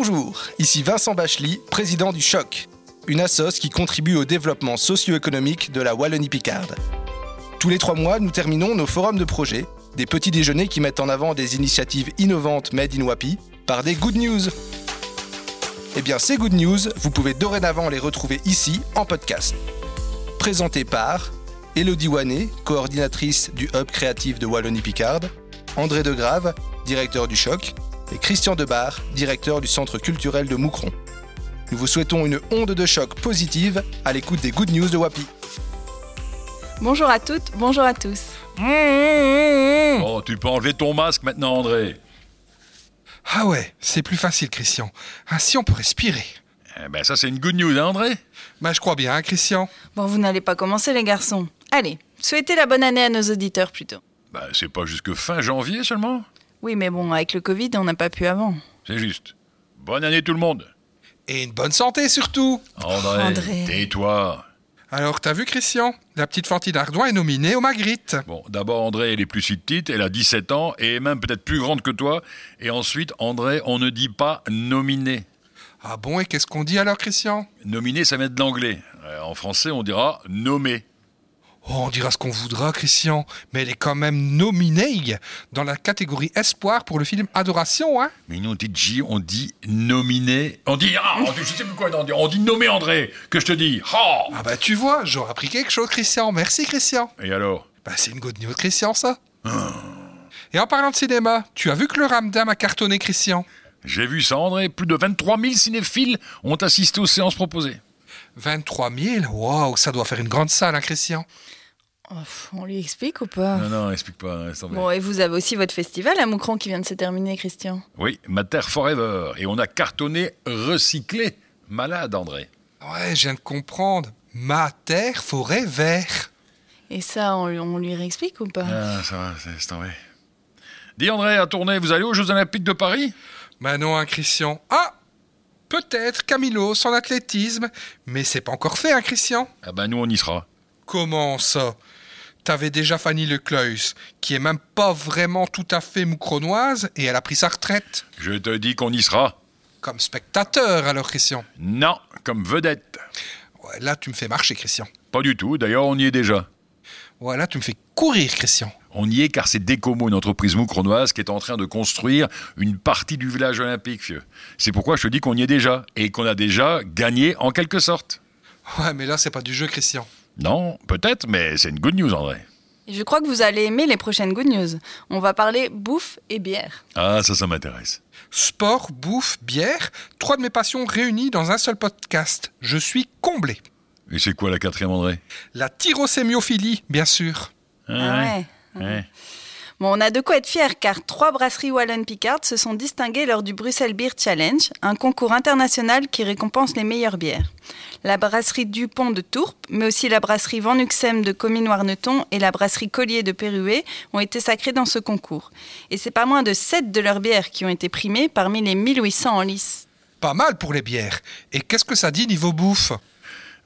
Bonjour, ici Vincent Bachely, président du Choc, une assoce qui contribue au développement socio-économique de la Wallonie-Picarde. Tous les trois mois, nous terminons nos forums de projets, des petits déjeuners qui mettent en avant des initiatives innovantes made in Wapi, par des good news. Eh bien, ces good news, vous pouvez dorénavant les retrouver ici en podcast. Présenté par Elodie Wanet, coordinatrice du Hub créatif de Wallonie-Picarde, André Degrave, directeur du Choc, et Christian Debar, directeur du Centre culturel de Moucron. Nous vous souhaitons une onde de choc positive à l'écoute des Good News de Wapi. Bonjour à toutes, bonjour à tous. Oh, tu peux enlever ton masque maintenant, André. Ah ouais, c'est plus facile, Christian. Ainsi, on peut respirer. Eh ben, ça, c'est une good news, hein, André? Bah, je crois bien, hein, Christian. Bon, vous n'allez pas commencer, les garçons. Allez, souhaitez la bonne année à nos auditeurs plutôt. Bah, c'est pas jusque fin janvier seulement? Oui, mais bon, avec le Covid, on n'a pas pu avant. C'est juste. Bonne année tout le monde. Et une bonne santé surtout. André, André. tais-toi. Alors, t'as vu, Christian? La petite Fantine Ardouin est nominée au Magritte. Bon, d'abord, André, elle est plus si petite, elle a 17 ans, et est même peut-être plus grande que toi. Et ensuite, André, on ne dit pas nominé. Ah bon, et qu'est-ce qu'on dit alors, Christian? Nominé, ça vient de l'anglais. Euh, En français, on dira nommé. Oh, on dira ce qu'on voudra, Christian, mais elle est quand même nominée dans la catégorie espoir pour le film Adoration, hein Mais nous, on dit J, on dit nominé. On dit, ah, on dit- je sais plus quoi, on dit, on dit nommé André, que je te dis. Oh Ah bah tu vois, j'aurais appris quelque chose, Christian. Merci, Christian. Et alors? Bah c'est une good news, Christian, ça. Et en parlant de cinéma, tu as vu que le Ramdam a cartonné, Christian? J'ai vu ça, André. Plus de 23 000 cinéphiles ont assisté aux séances proposées. 23 000 Waouh, ça doit faire une grande salle, hein, Christian on lui explique ou pas? Non, non, explique pas. tomber. Bon, et vous avez aussi votre festival à Moucron qui vient de se terminer, Christian. Oui, Mater Forever. Et on a cartonné recyclé. Malade, André. Ouais, je viens de comprendre. Ma terre, forêt, vert. Et ça, on, lui- on lui réexplique ou pas? Ah, ça va, c'est tombé. Dis, André, à tourner, vous allez aux Jeux Olympiques de Paris? Bah non, hein, Christian. Ah Peut-être Camilo, son athlétisme. Mais c'est pas encore fait, hein, Christian? Ah ben, nous, on y sera. Comment ça? T'avais déjà Fanny Lecleus, qui est même pas vraiment tout à fait moucronoise, et elle a pris sa retraite. Je te dis qu'on y sera. Comme spectateur, alors, Christian? Non, comme vedette. Ouais, là, tu me fais marcher, Christian. Pas du tout, d'ailleurs, on y est déjà. Ouais, là, tu me fais courir, Christian. On y est car c'est Décomo, une entreprise moucronoise, qui est en train de construire une partie du village olympique, vieux. C'est pourquoi je te dis qu'on y est déjà, et qu'on a déjà gagné en quelque sorte. Ouais, mais là, c'est pas du jeu, Christian. Non, peut-être, mais c'est une good news, André. Et je crois que vous allez aimer les prochaines good news. On va parler bouffe et bière. Ah, ça, ça m'intéresse. Sport, bouffe, bière, trois de mes passions réunies dans un seul podcast. Je suis comblé. Et c'est quoi la quatrième, André? La tyrosémiophilie, bien sûr. Ah ouais. Ouais. Bon, on a de quoi être fiers car trois brasseries Wallon Picard se sont distinguées lors du Bruxelles Beer Challenge, un concours international qui récompense les meilleures bières. La brasserie Dupont de Tourpe, mais aussi la brasserie Van Uxem de Comines-Warneton et la brasserie Collier de Pérué ont été sacrées dans ce concours. Et c'est pas moins de sept de leurs bières qui ont été primées parmi les 1800 en lice. Pas mal pour les bières. Et qu'est-ce que ça dit niveau bouffe?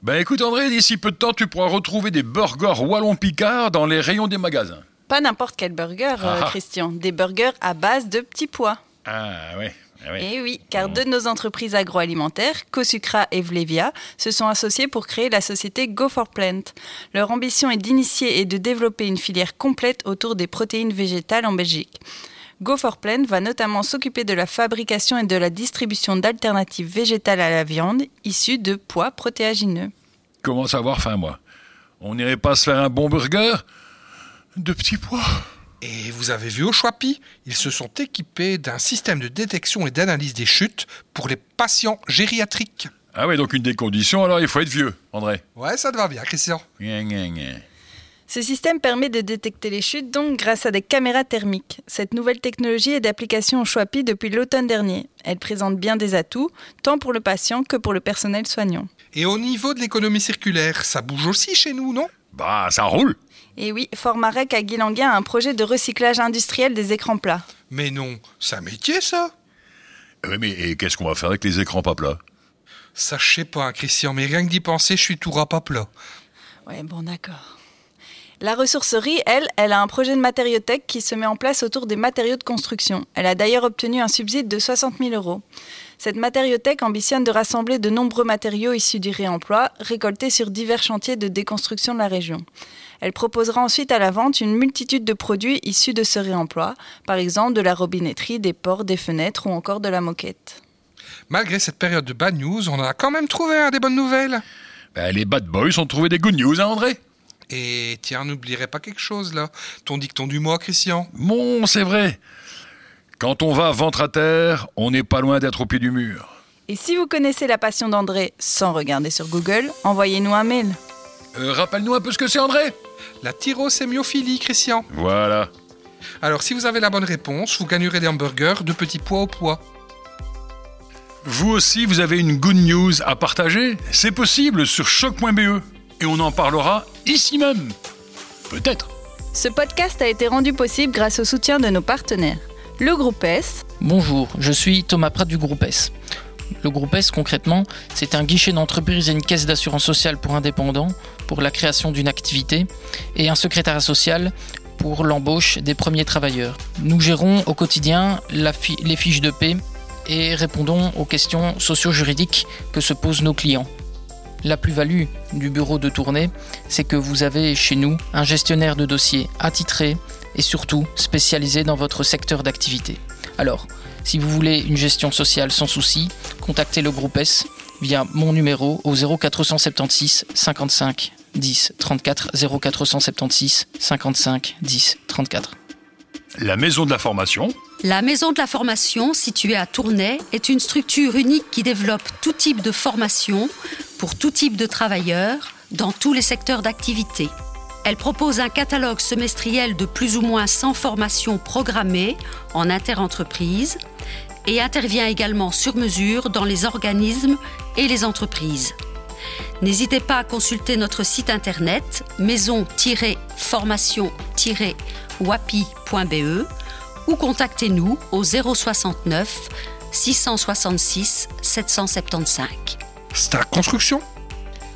Ben écoute, André, d'ici peu de temps, tu pourras retrouver des burgers Wallon-Picard dans les rayons des magasins. Pas n'importe quel burger, euh, Ah. Christian. Des burgers à base de petits pois. Ah, ouais. Ah, ouais. Eh oui, car deux de nos entreprises agroalimentaires, Cosucra et Vlevia, se sont associées pour créer la société Go for Plant. Leur ambition est d'initier et de développer une filière complète autour des protéines végétales en Belgique. Go for Plant va notamment s'occuper de la fabrication et de la distribution d'alternatives végétales à la viande issues de pois protéagineux. Commence à avoir faim, moi? On n'irait pas se faire un bon burger? De petits pois? Et vous avez vu au Choipi Ils se sont équipés d'un système de détection et d'analyse des chutes pour les patients gériatriques. Ah ouais, donc une des conditions, alors il faut être vieux, André. Ouais, ça te va bien, Christian? Gna, gna, gna. Ce système permet de détecter les chutes donc grâce à des caméras thermiques. Cette nouvelle technologie est d'application au Choipi depuis l'automne dernier. Elle présente bien des atouts, tant pour le patient que pour le personnel soignant. Et au niveau de l'économie circulaire, ça bouge aussi chez nous, non? Bah, ça roule Et oui, Formarec à Guilanguin a un projet de recyclage industriel des écrans plats. Mais non, c'est un métier, ça? Eh Oui, mais et qu'est-ce qu'on va faire avec les écrans pas plats? Ça, je sais pas, Christian, mais rien que d'y penser, je suis tout rap à plat. Ouais, bon, d'accord. La ressourcerie, elle, elle a un projet de matériothèque qui se met en place autour des matériaux de construction. Elle a d'ailleurs obtenu un subside de 60 000 euros. Cette matériothèque ambitionne de rassembler de nombreux matériaux issus du réemploi, récoltés sur divers chantiers de déconstruction de la région. Elle proposera ensuite à la vente une multitude de produits issus de ce réemploi, par exemple de la robinetterie, des portes, des fenêtres ou encore de la moquette. Malgré cette période de bad news, on a quand même trouvé des bonnes nouvelles. Ben, les bad boys ont trouvé des good news, hein, André? Et tiens, n'oublierai pas quelque chose là. Ton dicton du mois, Christian. Bon, c'est vrai. Quand on va ventre à terre, on n'est pas loin d'être au pied du mur. Et si vous connaissez la passion d'André sans regarder sur Google, envoyez-nous un mail. Euh, Rappelle-nous un peu ce que c'est, André La tyrosémiophilie, Christian. Voilà. Alors, si vous avez la bonne réponse, vous gagnerez des hamburgers de petits pois au poids. Vous aussi, vous avez une good news à partager? C'est possible sur choc.be. Et on en parlera ici même. Peut-être. Ce podcast a été rendu possible grâce au soutien de nos partenaires. Le groupe S, Bonjour, je suis Thomas Pratt du groupe S. Le groupe S, concrètement, c'est un guichet d'entreprise et une caisse d'assurance sociale pour indépendants pour la création d'une activité et un secrétariat social pour l'embauche des premiers travailleurs. Nous gérons au quotidien la fi- les fiches de paie et répondons aux questions socio-juridiques que se posent nos clients. La plus-value du bureau de tournée, c'est que vous avez chez nous un gestionnaire de dossiers attitré et surtout spécialisé dans votre secteur d'activité. Alors, si vous voulez une gestion sociale sans souci, contactez le groupe S via mon numéro au 0476 55 10 34 0476 55 10 34. La maison de la formation. La Maison de la formation, située à Tournai, est une structure unique qui développe tout type de formation pour tout type de travailleurs dans tous les secteurs d'activité. Elle propose un catalogue semestriel de plus ou moins 100 formations programmées en interentreprise et intervient également sur mesure dans les organismes et les entreprises. N'hésitez pas à consulter notre site internet maison-formation-wapi.be ou contactez-nous au 069 666 775. Star Construction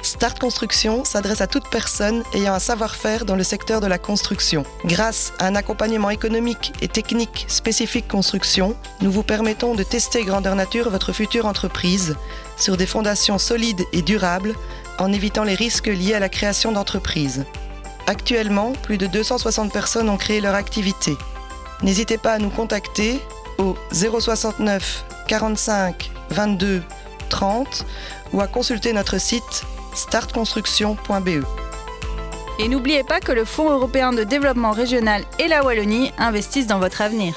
Start Construction s'adresse à toute personne ayant un savoir-faire dans le secteur de la construction. Grâce à un accompagnement économique et technique spécifique construction, nous vous permettons de tester grandeur nature votre future entreprise sur des fondations solides et durables en évitant les risques liés à la création d'entreprises. Actuellement, plus de 260 personnes ont créé leur activité. N'hésitez pas à nous contacter au 069 45 22 30 ou à consulter notre site startconstruction.be. Et n'oubliez pas que le Fonds européen de développement régional et la Wallonie investissent dans votre avenir.